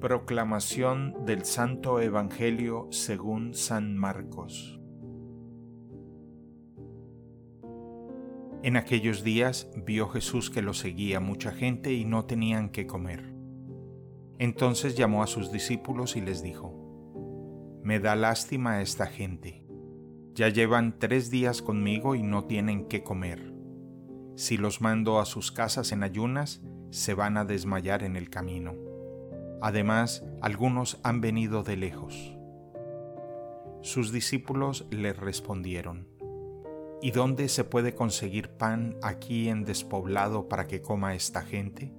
Proclamación del Santo Evangelio según San Marcos En aquellos días vio Jesús que lo seguía mucha gente y no tenían qué comer. Entonces llamó a sus discípulos y les dijo, Me da lástima esta gente. Ya llevan tres días conmigo y no tienen qué comer. Si los mando a sus casas en ayunas, se van a desmayar en el camino. Además, algunos han venido de lejos. Sus discípulos le respondieron, ¿Y dónde se puede conseguir pan aquí en despoblado para que coma esta gente?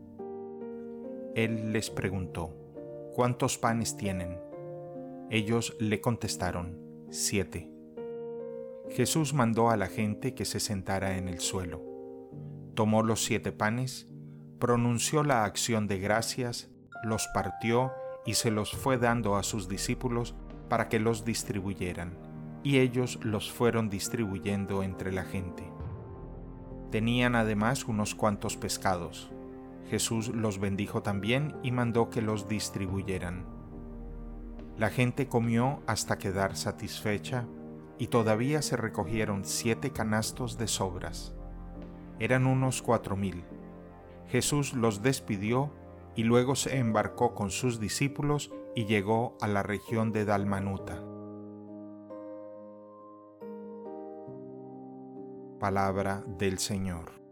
Él les preguntó, ¿cuántos panes tienen? Ellos le contestaron, siete. Jesús mandó a la gente que se sentara en el suelo. Tomó los siete panes, pronunció la acción de gracias, los partió y se los fue dando a sus discípulos para que los distribuyeran y ellos los fueron distribuyendo entre la gente. Tenían además unos cuantos pescados. Jesús los bendijo también y mandó que los distribuyeran. La gente comió hasta quedar satisfecha y todavía se recogieron siete canastos de sobras. Eran unos cuatro mil. Jesús los despidió y luego se embarcó con sus discípulos y llegó a la región de Dalmanuta. Palabra del Señor.